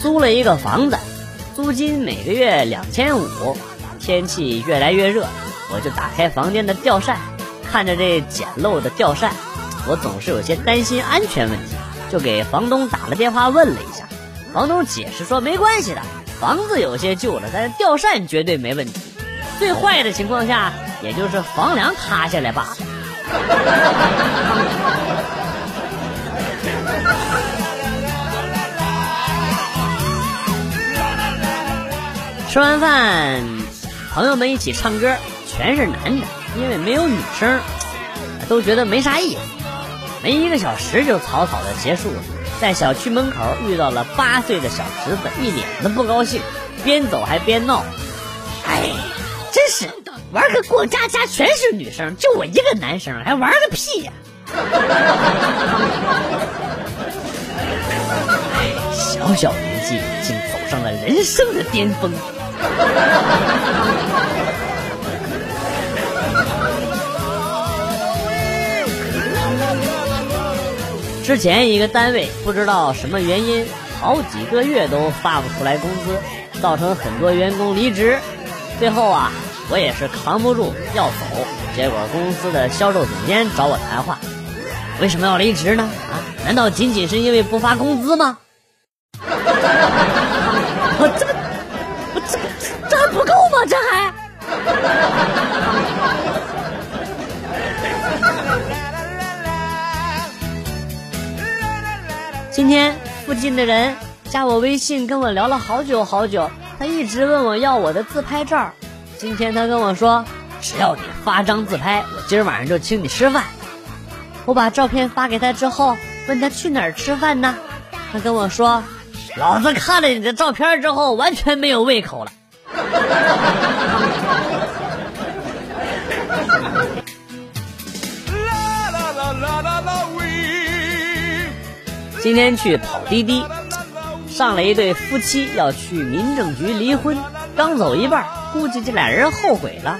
租了一个房子，租金每个月两千五。天气越来越热，我就打开房间的吊扇，看着这简陋的吊扇，我总是有些担心安全问题，就给房东打了电话问了一下。房东解释说没关系的，房子有些旧了，但是吊扇绝对没问题。最坏的情况下，也就是房梁塌下来罢了。吃完饭，朋友们一起唱歌，全是男的，因为没有女生，都觉得没啥意思。没一个小时就草草的结束了。在小区门口遇到了八岁的小侄子，一脸的不高兴，边走还边闹。哎，真是玩个过家家全是女生，就我一个男生，还玩个屁呀！哎，小小年纪竟走上了人生的巅峰。之前一个单位不知道什么原因，好几个月都发不出来工资，造成很多员工离职。最后啊，我也是扛不住要走，结果公司的销售总监找我谈话，为什么要离职呢？啊，难道仅仅是因为不发工资吗？不够吗？这还？今天附近的人加我微信，跟我聊了好久好久。他一直问我要我的自拍照。今天他跟我说，只要你发张自拍，我今儿晚上就请你吃饭。我把照片发给他之后，问他去哪儿吃饭呢？他跟我说，老子看了你的照片之后，完全没有胃口了。今天去跑滴滴，上了一对夫妻要去民政局离婚，刚走一半，估计这俩人后悔了，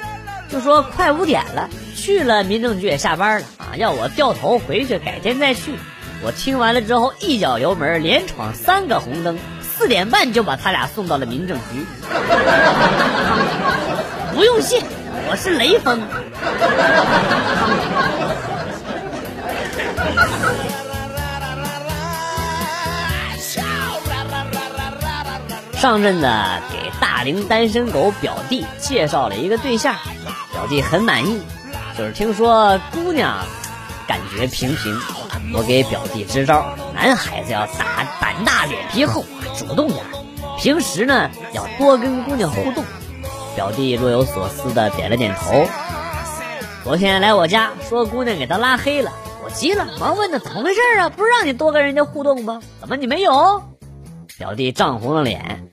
就说快五点了，去了民政局也下班了啊，要我掉头回去，改天再去。我听完了之后，一脚油门，连闯三个红灯，四点半就把他俩送到了民政局。不用谢，我是雷锋。上阵子给大龄单身狗表弟介绍了一个对象，表弟很满意，就是听说姑娘感觉平平，我给表弟支招：男孩子要打胆大脸皮厚，主动点；平时呢要多跟姑娘互动。表弟若有所思的点了点头。昨天来我家说姑娘给他拉黑了，我急了，忙问他怎么回事啊？不是让你多跟人家互动吗？怎么你没有？表弟涨红了脸。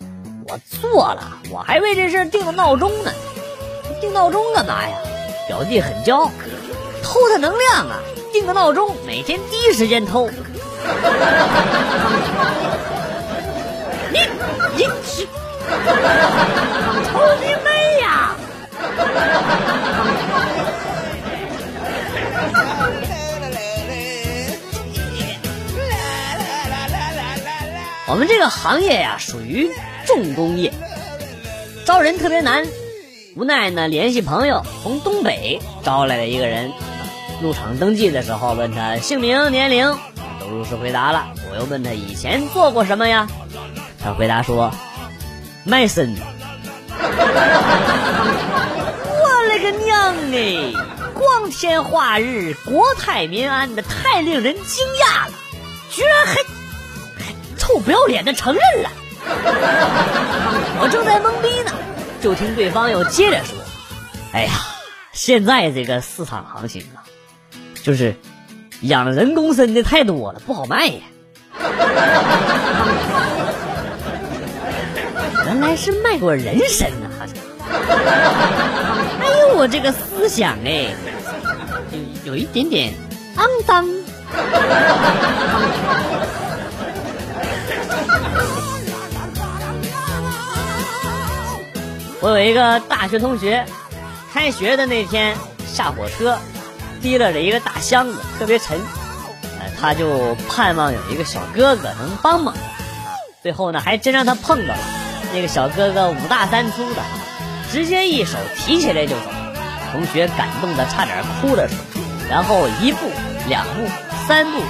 我错了，我还为这事定了闹钟呢。定闹钟干嘛呀？表弟很骄傲，偷他能量啊！定个闹钟，每天第一时间偷。你你去，偷你妹呀！我们这个行业呀，属于。重工业招人特别难，无奈呢，联系朋友从东北招来了一个人。入场登记的时候问他姓名、年龄，都如实回答了。我又问他以前做过什么呀？他回答说卖身。我勒个娘哎！光天化日、国泰民安的，太令人惊讶了，居然还还臭不要脸的承认了。我正在懵逼呢，就听对方又接着说：“哎呀，现在这个市场行情啊，就是养人工参的太多了，不好卖呀。”原来是卖过人参啊！哎呦，我这个思想哎，有有一点点肮脏。我有一个大学同学，开学的那天下火车，提了着一个大箱子，特别沉，呃，他就盼望有一个小哥哥能帮忙。最后呢还真让他碰到了。那个小哥哥五大三粗的，直接一手提起来就走，同学感动的差点哭了出来。然后一步两步三步，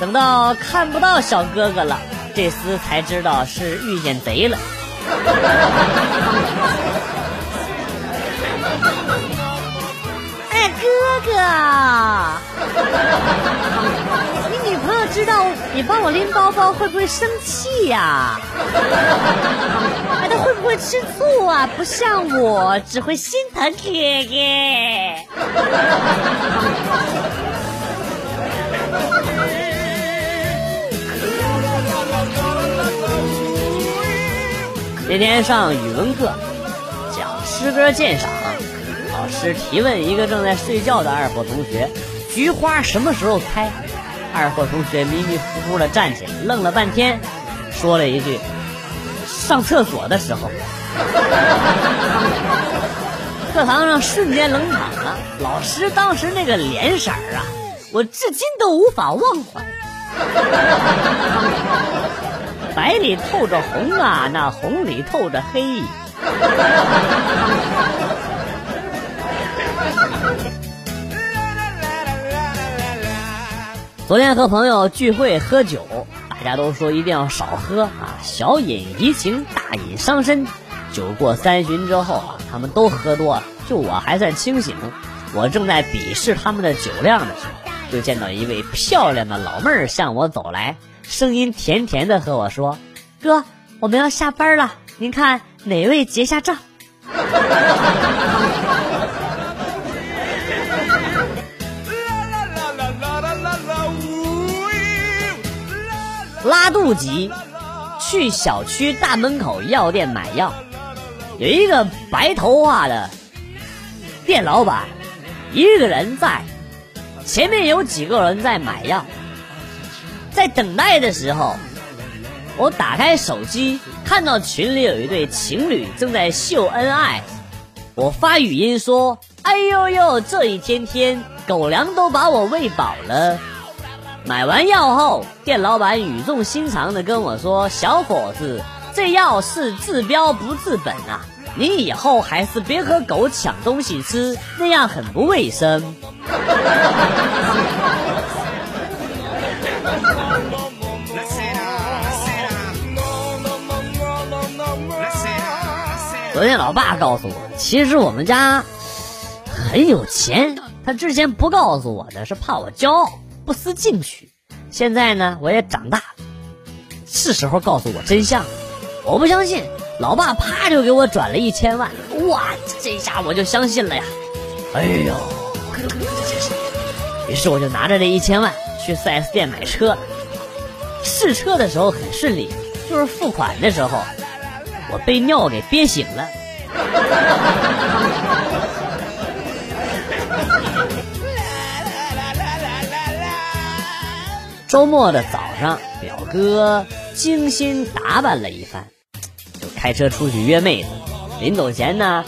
等到看不到小哥哥了，这厮才知道是遇见贼了。哎，哥哥，你帮我拎包包会不会生气呀？哎，他会不会吃醋啊？不像我，只会心疼哥哥。那天上语文课，讲诗歌鉴赏，老师提问一个正在睡觉的二货同学：“菊花什么时候开？”二货同学迷迷糊糊的站起来，愣了半天，说了一句：“上厕所的时候。”课堂上瞬间冷场了，老师当时那个脸色啊，我至今都无法忘怀。白里透着红啊，那红里透着黑。昨天和朋友聚会喝酒，大家都说一定要少喝啊，小饮怡情，大饮伤身。酒过三巡之后啊，他们都喝多了，就我还算清醒。我正在鄙视他们的酒量的时候，就见到一位漂亮的老妹儿向我走来。声音甜甜的和我说：“哥，我们要下班了，您看哪位结下账？” 拉肚疾，去小区大门口药店买药，有一个白头发的店老板，一个人在，前面有几个人在买药。在等待的时候，我打开手机，看到群里有一对情侣正在秀恩爱。我发语音说：“哎呦呦，这一天天狗粮都把我喂饱了。”买完药后，店老板语重心长的跟我说：“小伙子，这药是治标不治本啊，你以后还是别和狗抢东西吃，那样很不卫生。”昨天老爸告诉我，其实我们家很有钱。他之前不告诉我的是怕我骄傲，不思进取。现在呢，我也长大了，是时候告诉我真相。我不相信，老爸啪就给我转了一千万，哇，这下我就相信了呀！哎呦，于是我就拿着这一千万去 4S 店买车。试车的时候很顺利，就是付款的时候。我被尿给憋醒了。周末的早上，表哥精心打扮了一番，就开车出去约妹子。临走前呢，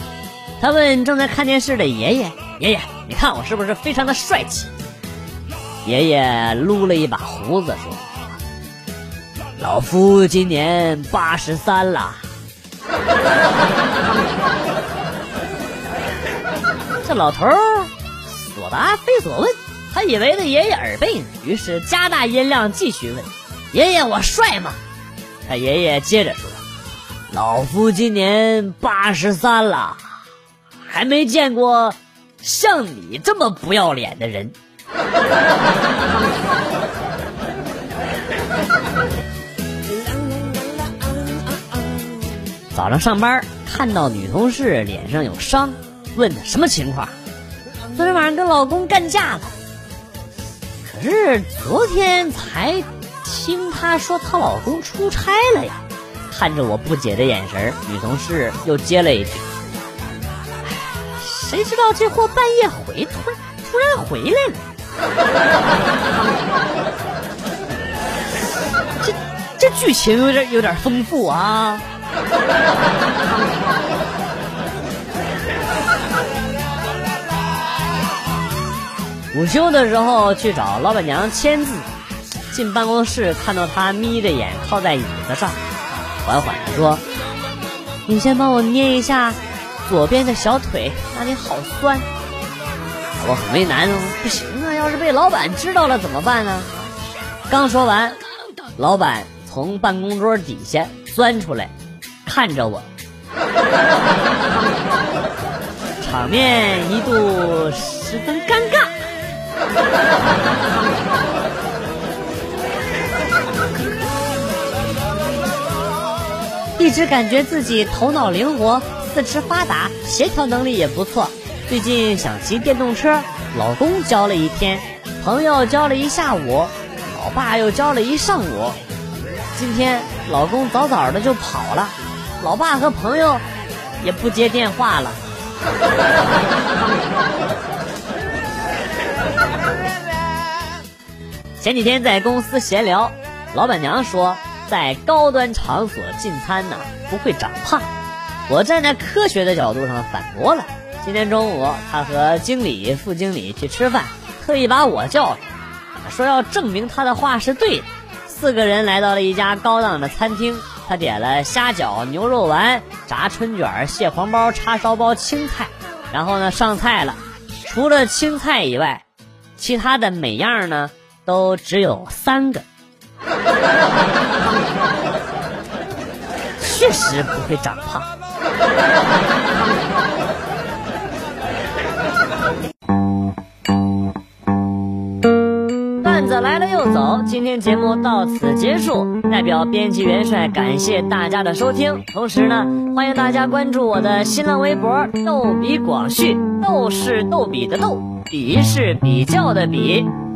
他问正在看电视的爷爷：“爷爷，你看我是不是非常的帅气？”爷爷撸了一把胡子说：“老夫今年八十三了。”这老头儿所答非所问，他以为他爷爷耳背呢，于是加大音量继续问：“爷爷，我帅吗？”他爷爷接着说：“老夫今年八十三了，还没见过像你这么不要脸的人。”早上上班看到女同事脸上有伤，问她什么情况？昨天晚上跟老公干架了。是昨天才听她说她老公出差了呀。看着我不解的眼神，女同事又接了一句：“谁知道这货半夜回突然突然回来了。”这这剧情有点有点丰富啊。午休的时候去找老板娘签字，进办公室看到她眯着眼靠在椅子上，缓缓地说：“你先帮我捏一下左边的小腿，那里好酸。”我很为难哦，不行啊，要是被老板知道了怎么办呢？刚说完，老板从办公桌底下钻出来，看着我，场面一度十分尴尬。一直感觉自己头脑灵活、四肢发达、协调能力也不错。最近想骑电动车，老公教了一天，朋友教了一下午，老爸又教了一上午。今天老公早早的就跑了，老爸和朋友也不接电话了。前几天在公司闲聊，老板娘说，在高端场所进餐呢不会长胖。我站在科学的角度上反驳了。今天中午，他和经理、副经理去吃饭，特意把我叫上，说要证明他的话是对的。四个人来到了一家高档的餐厅，他点了虾饺、牛肉丸、炸春卷、蟹黄包、叉烧包、青菜，然后呢上菜了。除了青菜以外，其他的每样呢都只有三个。确实不会长胖。段子来了又走，今天节目到此结束。代表编辑元帅感谢大家的收听，同时呢，欢迎大家关注我的新浪微博“逗比广旭”，逗是逗比的逗，比是比较的比。